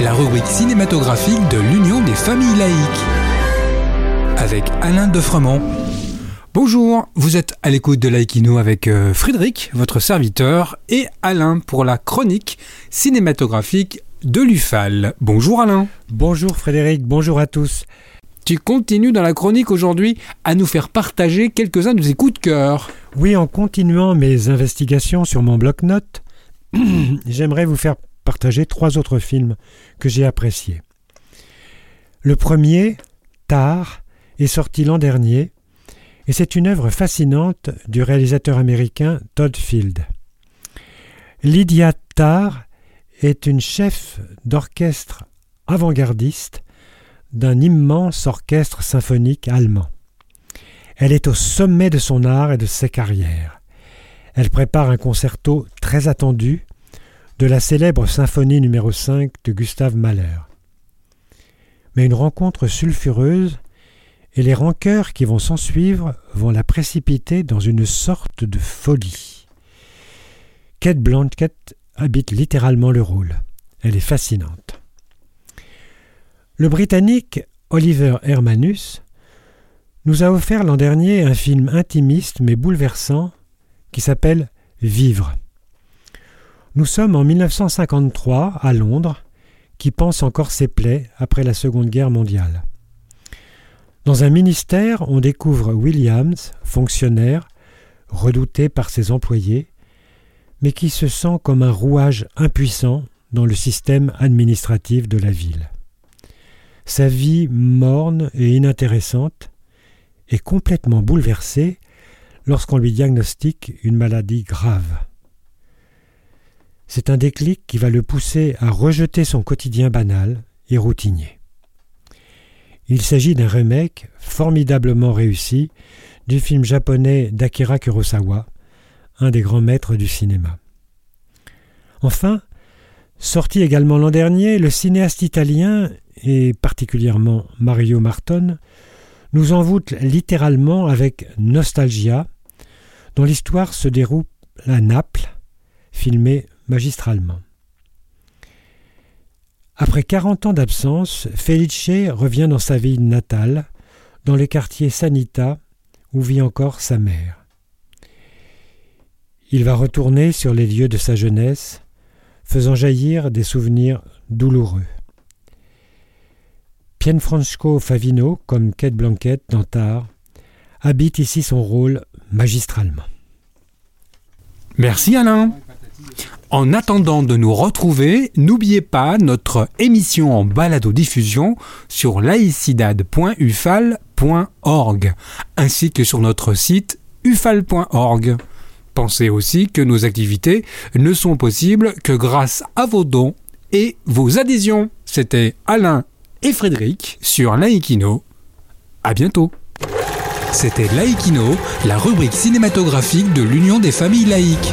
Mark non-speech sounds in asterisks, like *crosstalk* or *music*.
La rubrique cinématographique de l'Union des familles laïques. Avec Alain Defremont. Bonjour, vous êtes à l'écoute de Laïkino avec euh, Frédéric, votre serviteur, et Alain pour la chronique cinématographique de l'UFAL. Bonjour Alain. Bonjour Frédéric, bonjour à tous. Tu continues dans la chronique aujourd'hui à nous faire partager quelques-uns de tes coups de cœur. Oui, en continuant mes investigations sur mon bloc-notes, *clears throat* j'aimerais vous faire partager trois autres films que j'ai appréciés. Le premier, Tar, est sorti l'an dernier et c'est une œuvre fascinante du réalisateur américain Todd Field. Lydia Tarr est une chef d'orchestre avant-gardiste d'un immense orchestre symphonique allemand. Elle est au sommet de son art et de ses carrières. Elle prépare un concerto très attendu de la célèbre symphonie numéro 5 de Gustave Mahler. Mais une rencontre sulfureuse et les rancœurs qui vont s'ensuivre vont la précipiter dans une sorte de folie. Kate Blanchett habite littéralement le rôle. Elle est fascinante. Le Britannique Oliver Hermanus nous a offert l'an dernier un film intimiste mais bouleversant qui s'appelle Vivre. Nous sommes en 1953 à Londres, qui pense encore ses plaies après la Seconde Guerre mondiale. Dans un ministère, on découvre Williams, fonctionnaire, redouté par ses employés, mais qui se sent comme un rouage impuissant dans le système administratif de la ville. Sa vie morne et inintéressante est complètement bouleversée lorsqu'on lui diagnostique une maladie grave. C'est un déclic qui va le pousser à rejeter son quotidien banal et routinier. Il s'agit d'un remake formidablement réussi du film japonais d'Akira Kurosawa, un des grands maîtres du cinéma. Enfin, sorti également l'an dernier, le cinéaste italien, et particulièrement Mario Marton, nous envoûte littéralement avec Nostalgia, dont l'histoire se déroule à Naples, filmée magistralement. Après quarante ans d'absence, Felice revient dans sa ville natale, dans le quartier Sanita, où vit encore sa mère. Il va retourner sur les lieux de sa jeunesse, faisant jaillir des souvenirs douloureux. Pienfranco Favino, comme Kate Blanquette dans Tar, habite ici son rôle magistralement. Merci Alain. En attendant de nous retrouver, n'oubliez pas notre émission en balado-diffusion sur laicidad.ufal.org ainsi que sur notre site ufal.org. Pensez aussi que nos activités ne sont possibles que grâce à vos dons et vos adhésions. C'était Alain et Frédéric sur Laïkino. À bientôt. C'était Laïkino, la rubrique cinématographique de l'Union des familles laïques.